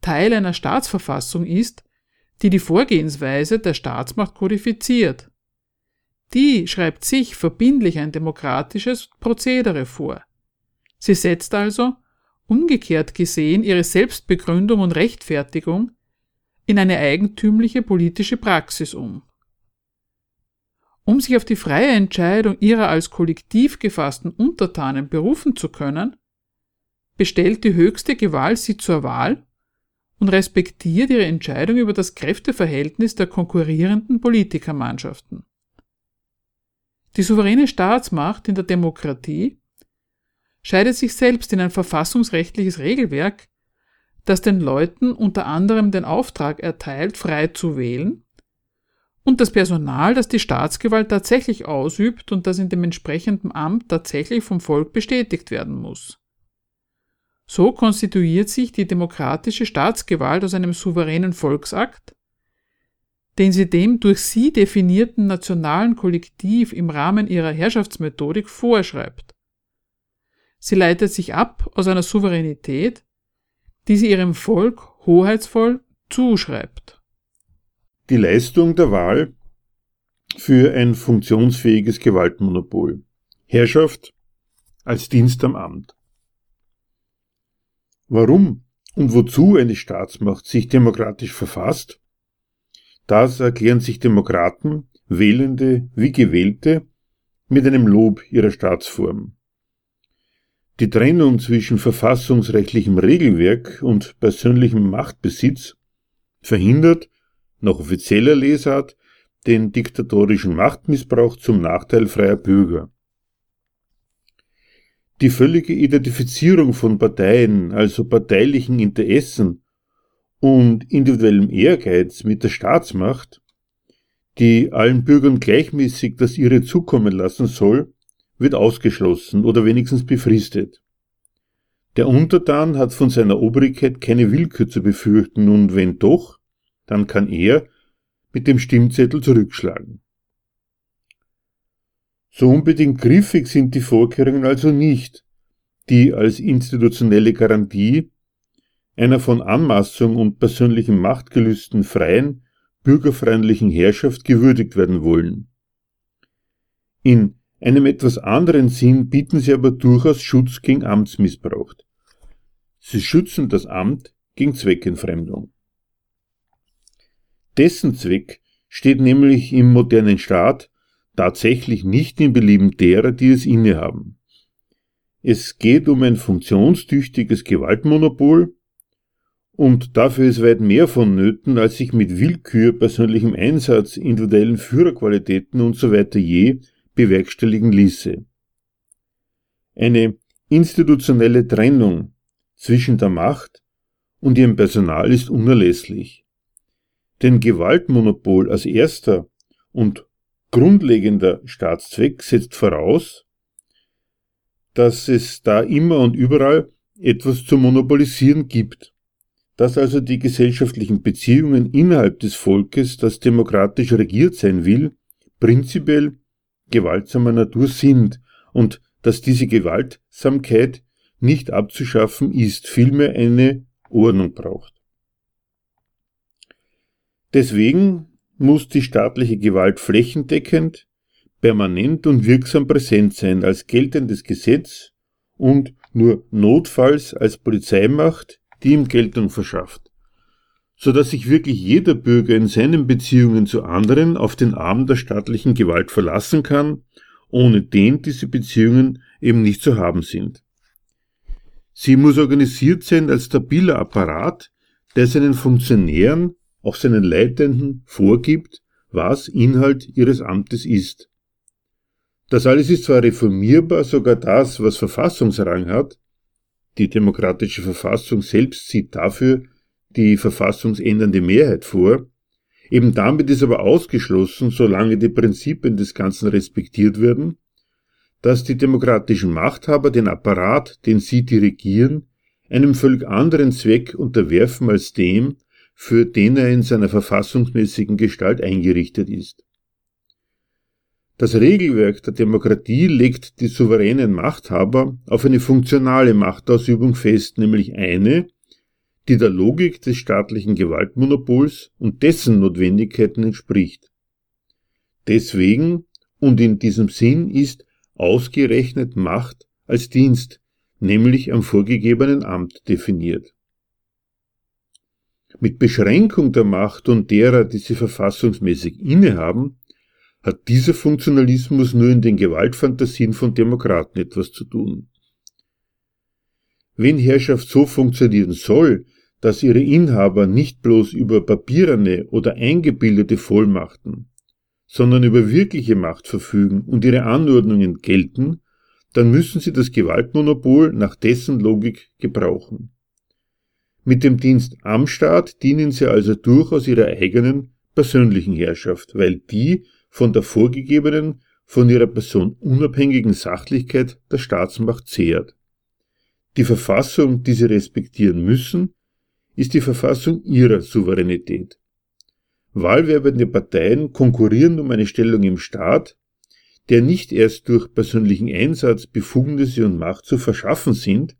S2: Teil einer Staatsverfassung ist, die die Vorgehensweise der Staatsmacht kodifiziert. Die schreibt sich verbindlich ein demokratisches Prozedere vor. Sie setzt also, umgekehrt gesehen, ihre Selbstbegründung und Rechtfertigung in eine eigentümliche politische Praxis um. Um sich auf die freie Entscheidung ihrer als kollektiv gefassten Untertanen berufen zu können, bestellt die höchste Gewalt sie zur Wahl und respektiert ihre Entscheidung über das Kräfteverhältnis der konkurrierenden Politikermannschaften. Die souveräne Staatsmacht in der Demokratie scheidet sich selbst in ein verfassungsrechtliches Regelwerk, das den Leuten unter anderem den Auftrag erteilt, frei zu wählen, und das Personal, das die Staatsgewalt tatsächlich ausübt und das in dem entsprechenden Amt tatsächlich vom Volk bestätigt werden muss. So konstituiert sich die demokratische Staatsgewalt aus einem souveränen Volksakt, den sie dem durch sie definierten nationalen Kollektiv im Rahmen ihrer Herrschaftsmethodik vorschreibt. Sie leitet sich ab aus einer Souveränität, die sie ihrem Volk hoheitsvoll zuschreibt.
S1: Die Leistung der Wahl für ein funktionsfähiges Gewaltmonopol. Herrschaft als Dienst am Amt. Warum und wozu eine Staatsmacht sich demokratisch verfasst? Das erklären sich Demokraten, Wählende wie Gewählte, mit einem Lob ihrer Staatsform. Die Trennung zwischen verfassungsrechtlichem Regelwerk und persönlichem Machtbesitz verhindert, nach offizieller Lesart, den diktatorischen Machtmissbrauch zum Nachteil freier Bürger. Die völlige Identifizierung von Parteien, also parteilichen Interessen und individuellem Ehrgeiz mit der Staatsmacht, die allen Bürgern gleichmäßig das ihre zukommen lassen soll, wird ausgeschlossen oder wenigstens befristet. Der Untertan hat von seiner Obrigkeit keine Willkür zu befürchten und wenn doch, dann kann er mit dem Stimmzettel zurückschlagen. So unbedingt griffig sind die Vorkehrungen also nicht, die als institutionelle Garantie einer von Anmaßung und persönlichem Machtgelüsten freien, bürgerfreundlichen Herrschaft gewürdigt werden wollen. In einem etwas anderen Sinn bieten sie aber durchaus Schutz gegen Amtsmissbrauch. Sie schützen das Amt gegen Zweckentfremdung. Dessen Zweck steht nämlich im modernen Staat tatsächlich nicht im Belieben derer, die es innehaben. Es geht um ein funktionstüchtiges Gewaltmonopol, und dafür ist weit mehr vonnöten, als sich mit Willkür, persönlichem Einsatz, individuellen Führerqualitäten usw. So je bewerkstelligen ließe. Eine institutionelle Trennung zwischen der Macht und ihrem Personal ist unerlässlich. Denn Gewaltmonopol als erster und grundlegender Staatszweck setzt voraus, dass es da immer und überall etwas zu monopolisieren gibt, dass also die gesellschaftlichen Beziehungen innerhalb des Volkes, das demokratisch regiert sein will, prinzipiell gewaltsamer Natur sind und dass diese Gewaltsamkeit nicht abzuschaffen ist, vielmehr eine Ordnung braucht. Deswegen muss die staatliche Gewalt flächendeckend, permanent und wirksam präsent sein als geltendes Gesetz und nur notfalls als Polizeimacht, die ihm Geltung verschafft, so dass sich wirklich jeder Bürger in seinen Beziehungen zu anderen auf den Arm der staatlichen Gewalt verlassen kann, ohne den diese Beziehungen eben nicht zu haben sind. Sie muss organisiert sein als stabiler Apparat, der seinen Funktionären, auch seinen Leitenden, vorgibt, was Inhalt ihres Amtes ist. Das alles ist zwar reformierbar, sogar das, was Verfassungsrang hat, die demokratische Verfassung selbst sieht dafür die verfassungsändernde Mehrheit vor, eben damit ist aber ausgeschlossen, solange die Prinzipien des Ganzen respektiert werden, dass die demokratischen Machthaber den Apparat, den sie dirigieren, einem völlig anderen Zweck unterwerfen als dem, für den er in seiner verfassungsmäßigen Gestalt eingerichtet ist. Das Regelwerk der Demokratie legt die souveränen Machthaber auf eine funktionale Machtausübung fest, nämlich eine, die der Logik des staatlichen Gewaltmonopols und dessen Notwendigkeiten entspricht. Deswegen und in diesem Sinn ist ausgerechnet Macht als Dienst, nämlich am vorgegebenen Amt definiert. Mit Beschränkung der Macht und derer, die sie verfassungsmäßig innehaben, hat dieser Funktionalismus nur in den Gewaltfantasien von Demokraten etwas zu tun. Wenn Herrschaft so funktionieren soll, dass ihre Inhaber nicht bloß über papierene oder eingebildete Vollmachten, sondern über wirkliche Macht verfügen und ihre Anordnungen gelten, dann müssen sie das Gewaltmonopol nach dessen Logik gebrauchen. Mit dem Dienst am Staat dienen sie also durchaus ihrer eigenen persönlichen Herrschaft, weil die von der vorgegebenen, von ihrer Person unabhängigen Sachlichkeit der Staatsmacht zehrt. Die Verfassung, die sie respektieren müssen, ist die Verfassung ihrer Souveränität. Wahlwerbende Parteien konkurrieren um eine Stellung im Staat, der nicht erst durch persönlichen Einsatz Befugnisse und Macht zu verschaffen sind,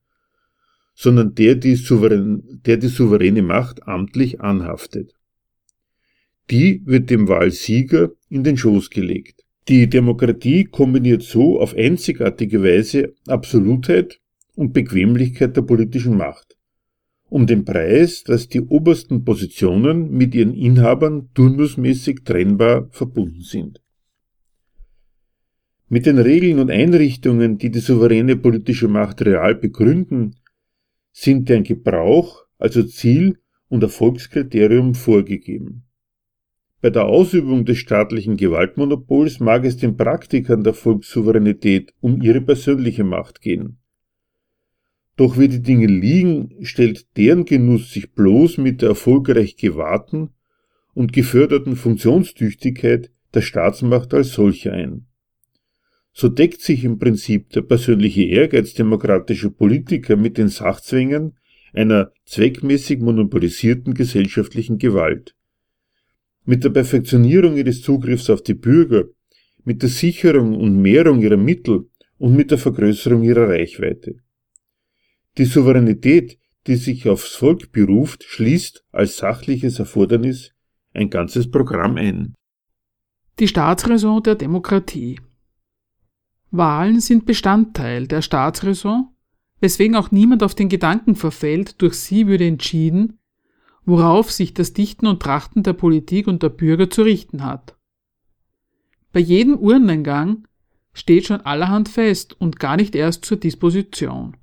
S1: sondern der die, souverän, der die souveräne Macht amtlich anhaftet. Die wird dem Wahlsieger in den Schoß gelegt. Die Demokratie kombiniert so auf einzigartige Weise Absolutheit und Bequemlichkeit der politischen Macht um den Preis, dass die obersten Positionen mit ihren Inhabern turnusmäßig trennbar verbunden sind. Mit den Regeln und Einrichtungen, die die souveräne politische Macht real begründen, sind deren Gebrauch, also Ziel und Erfolgskriterium vorgegeben. Bei der Ausübung des staatlichen Gewaltmonopols mag es den Praktikern der Volkssouveränität um ihre persönliche Macht gehen. Doch wie die Dinge liegen, stellt deren Genuss sich bloß mit der erfolgreich gewahrten und geförderten Funktionstüchtigkeit der Staatsmacht als solche ein. So deckt sich im Prinzip der persönliche Ehrgeiz demokratischer Politiker mit den Sachzwängen einer zweckmäßig monopolisierten gesellschaftlichen Gewalt. Mit der Perfektionierung ihres Zugriffs auf die Bürger, mit der Sicherung und Mehrung ihrer Mittel und mit der Vergrößerung ihrer Reichweite. Die Souveränität, die sich aufs Volk beruft, schließt als sachliches Erfordernis ein ganzes Programm ein.
S2: Die Staatsräson der Demokratie. Wahlen sind Bestandteil der Staatsräson, weswegen auch niemand auf den Gedanken verfällt, durch sie würde entschieden, worauf sich das Dichten und Trachten der Politik und der Bürger zu richten hat. Bei jedem Urnengang steht schon allerhand fest und gar nicht erst zur Disposition.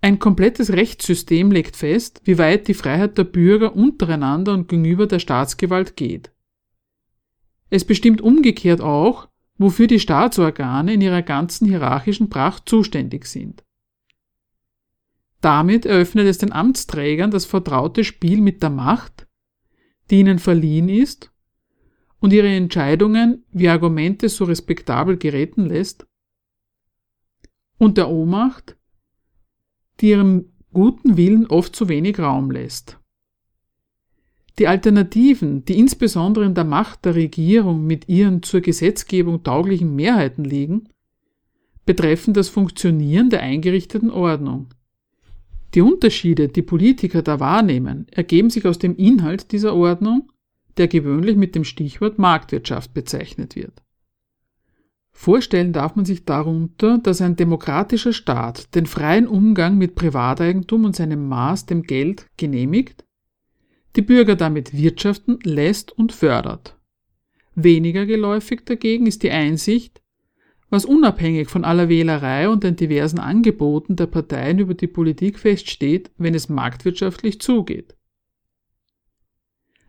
S2: Ein komplettes Rechtssystem legt fest, wie weit die Freiheit der Bürger untereinander und gegenüber der Staatsgewalt geht. Es bestimmt umgekehrt auch, wofür die Staatsorgane in ihrer ganzen hierarchischen Pracht zuständig sind. Damit eröffnet es den Amtsträgern das vertraute Spiel mit der Macht, die ihnen verliehen ist, und ihre Entscheidungen wie Argumente so respektabel geräten lässt, und der Ohnmacht, die ihrem guten Willen oft zu wenig Raum lässt. Die Alternativen, die insbesondere in der Macht der Regierung mit ihren zur Gesetzgebung tauglichen Mehrheiten liegen, betreffen das Funktionieren der eingerichteten Ordnung. Die Unterschiede, die Politiker da wahrnehmen, ergeben sich aus dem Inhalt dieser Ordnung, der gewöhnlich mit dem Stichwort Marktwirtschaft bezeichnet wird. Vorstellen darf man sich darunter, dass ein demokratischer Staat den freien Umgang mit Privateigentum und seinem Maß dem Geld genehmigt, die Bürger damit wirtschaften lässt und fördert. Weniger geläufig dagegen ist die Einsicht, was unabhängig von aller Wählerei und den diversen Angeboten der Parteien über die Politik feststeht, wenn es marktwirtschaftlich zugeht.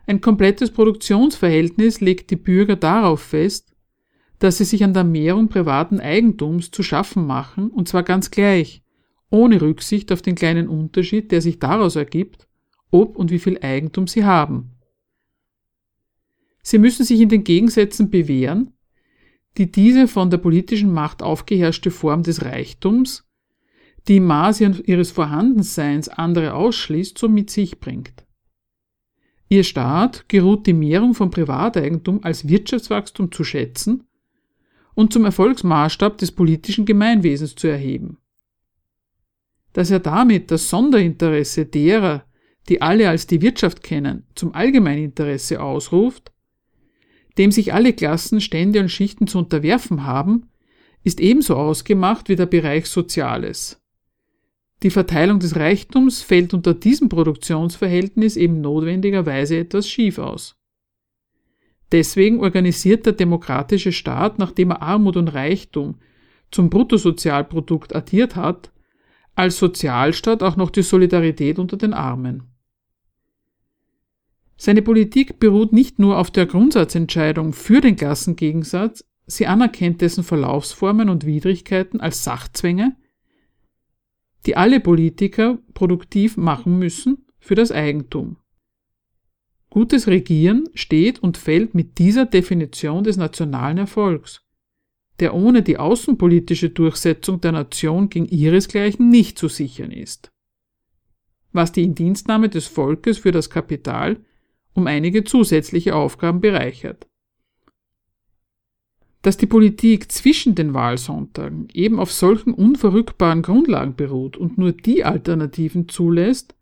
S2: Ein komplettes Produktionsverhältnis legt die Bürger darauf fest, dass sie sich an der Mehrung privaten Eigentums zu schaffen machen, und zwar ganz gleich, ohne Rücksicht auf den kleinen Unterschied, der sich daraus ergibt, ob und wie viel Eigentum sie haben. Sie müssen sich in den Gegensätzen bewähren, die diese von der politischen Macht aufgeherrschte Form des Reichtums, die im Maße ihres Vorhandenseins andere ausschließt, so mit sich bringt. Ihr Staat geruht die Mehrung von Privateigentum als Wirtschaftswachstum zu schätzen und zum Erfolgsmaßstab des politischen Gemeinwesens zu erheben. Dass er damit das Sonderinteresse derer, die alle als die Wirtschaft kennen, zum Allgemeininteresse ausruft, dem sich alle Klassen, Stände und Schichten zu unterwerfen haben, ist ebenso ausgemacht wie der Bereich Soziales. Die Verteilung des Reichtums fällt unter diesem Produktionsverhältnis eben notwendigerweise etwas schief aus. Deswegen organisiert der demokratische Staat, nachdem er Armut und Reichtum zum Bruttosozialprodukt addiert hat, als Sozialstaat auch noch die Solidarität unter den Armen. Seine Politik beruht nicht nur auf der Grundsatzentscheidung für den Klassengegensatz, sie anerkennt dessen Verlaufsformen und Widrigkeiten als Sachzwänge, die alle Politiker produktiv machen müssen für das Eigentum. Gutes Regieren steht und fällt mit dieser Definition des nationalen Erfolgs, der ohne die außenpolitische Durchsetzung der Nation gegen ihresgleichen nicht zu sichern ist. Was die Indienstnahme des Volkes für das Kapital um einige zusätzliche Aufgaben bereichert. Dass die Politik zwischen den Wahlsonntagen eben auf solchen unverrückbaren Grundlagen beruht und nur die Alternativen zulässt,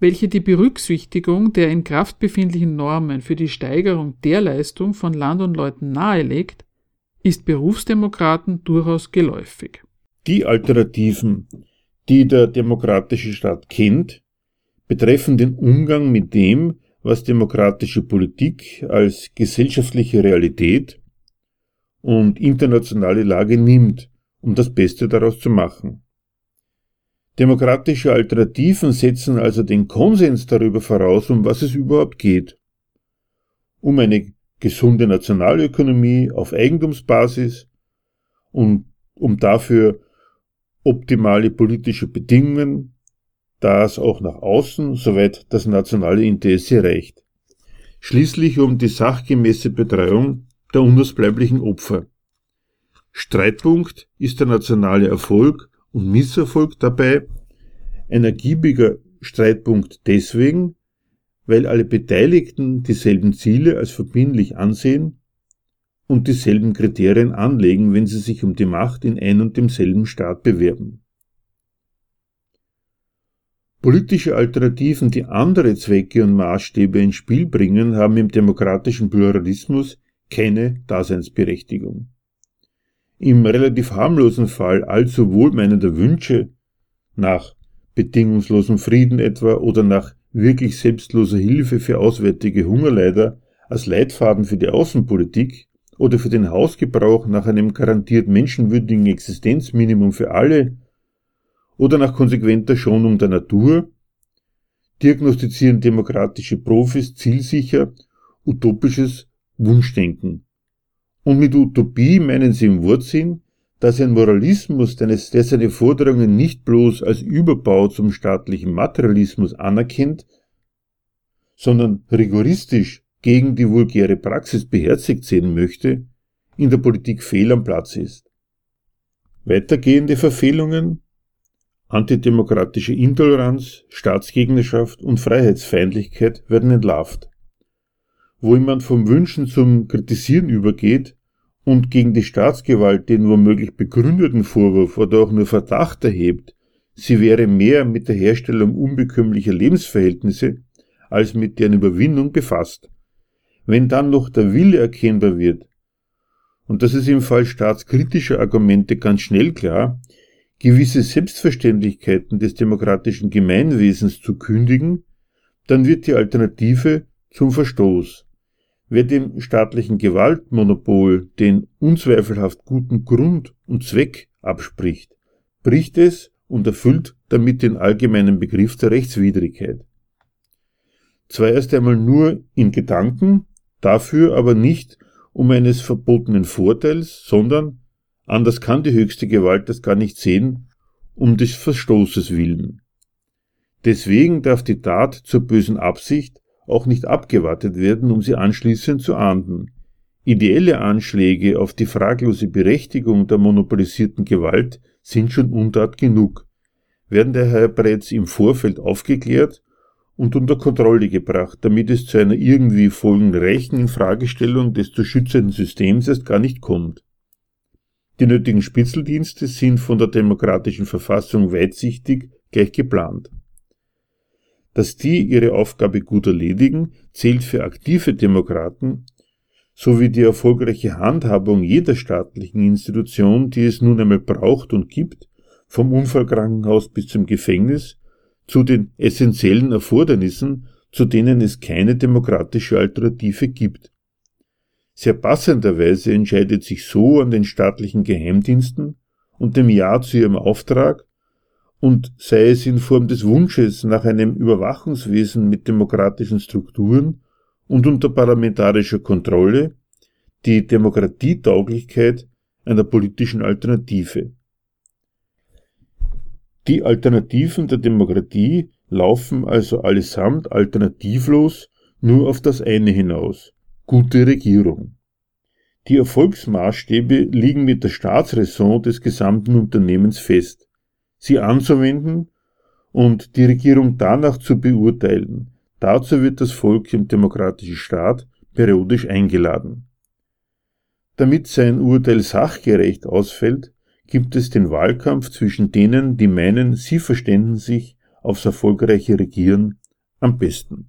S2: welche die Berücksichtigung der in Kraft befindlichen Normen für die Steigerung der Leistung von Land und Leuten nahelegt, ist Berufsdemokraten durchaus geläufig.
S1: Die Alternativen, die der demokratische Staat kennt, betreffen den Umgang mit dem, was demokratische Politik als gesellschaftliche Realität und internationale Lage nimmt, um das Beste daraus zu machen. Demokratische Alternativen setzen also den Konsens darüber voraus, um was es überhaupt geht. Um eine gesunde Nationalökonomie auf Eigentumsbasis und um dafür optimale politische Bedingungen, das auch nach außen, soweit das nationale Interesse reicht. Schließlich um die sachgemäße Betreuung der unausbleiblichen Opfer. Streitpunkt ist der nationale Erfolg und Misserfolg dabei, ein ergiebiger Streitpunkt deswegen, weil alle Beteiligten dieselben Ziele als verbindlich ansehen und dieselben Kriterien anlegen, wenn sie sich um die Macht in ein und demselben Staat bewerben. Politische Alternativen, die andere Zwecke und Maßstäbe ins Spiel bringen, haben im demokratischen Pluralismus keine Daseinsberechtigung. Im relativ harmlosen Fall allzu wohlmeinender Wünsche nach bedingungslosem Frieden etwa oder nach wirklich selbstloser Hilfe für auswärtige Hungerleider als Leitfaden für die Außenpolitik oder für den Hausgebrauch nach einem garantiert menschenwürdigen Existenzminimum für alle oder nach konsequenter Schonung der Natur, diagnostizieren demokratische Profis zielsicher utopisches Wunschdenken. Und mit Utopie meinen sie im Wortsinn, dass ein Moralismus, der seine Forderungen nicht bloß als Überbau zum staatlichen Materialismus anerkennt, sondern rigoristisch gegen die vulgäre Praxis beherzigt sehen möchte, in der Politik fehl am Platz ist. Weitergehende Verfehlungen Antidemokratische Intoleranz, Staatsgegnerschaft und Freiheitsfeindlichkeit werden entlarvt. Wo jemand vom Wünschen zum Kritisieren übergeht und gegen die Staatsgewalt den womöglich begründeten Vorwurf oder auch nur Verdacht erhebt, sie wäre mehr mit der Herstellung unbekömmlicher Lebensverhältnisse als mit deren Überwindung befasst, Wenn dann noch der Wille erkennbar wird, und das ist im Fall staatskritischer Argumente ganz schnell klar, gewisse Selbstverständlichkeiten des demokratischen Gemeinwesens zu kündigen, dann wird die Alternative zum Verstoß. Wer dem staatlichen Gewaltmonopol den unzweifelhaft guten Grund und Zweck abspricht, bricht es und erfüllt damit den allgemeinen Begriff der Rechtswidrigkeit. Zwar erst einmal nur in Gedanken, dafür aber nicht um eines verbotenen Vorteils, sondern, anders kann die höchste Gewalt das gar nicht sehen, um des Verstoßes willen. Deswegen darf die Tat zur bösen Absicht auch nicht abgewartet werden, um sie anschließend zu ahnden. Ideelle Anschläge auf die fraglose Berechtigung der monopolisierten Gewalt sind schon Untat genug, werden daher bereits im Vorfeld aufgeklärt und unter Kontrolle gebracht, damit es zu einer irgendwie folgenreichen Infragestellung des zu schützenden Systems erst gar nicht kommt. Die nötigen Spitzeldienste sind von der demokratischen Verfassung weitsichtig gleich geplant. Dass die ihre Aufgabe gut erledigen, zählt für aktive Demokraten sowie die erfolgreiche Handhabung jeder staatlichen Institution, die es nun einmal braucht und gibt, vom Unfallkrankenhaus bis zum Gefängnis, zu den essentiellen Erfordernissen, zu denen es keine demokratische Alternative gibt. Sehr passenderweise entscheidet sich so an den staatlichen Geheimdiensten und dem Ja zu ihrem Auftrag und sei es in Form des Wunsches nach einem Überwachungswesen mit demokratischen Strukturen und unter parlamentarischer Kontrolle die Demokratietauglichkeit einer politischen Alternative. Die Alternativen der Demokratie laufen also allesamt alternativlos nur auf das eine hinaus, gute Regierung. Die Erfolgsmaßstäbe liegen mit der Staatsräson des gesamten Unternehmens fest, sie anzuwenden und die Regierung danach zu beurteilen. Dazu wird das Volk im demokratischen Staat periodisch eingeladen. Damit sein Urteil sachgerecht ausfällt, gibt es den Wahlkampf zwischen denen, die meinen, sie verständen sich aufs erfolgreiche Regieren am besten.